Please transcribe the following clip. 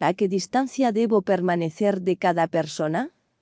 ¿A qué distancia debo permanecer de cada persona?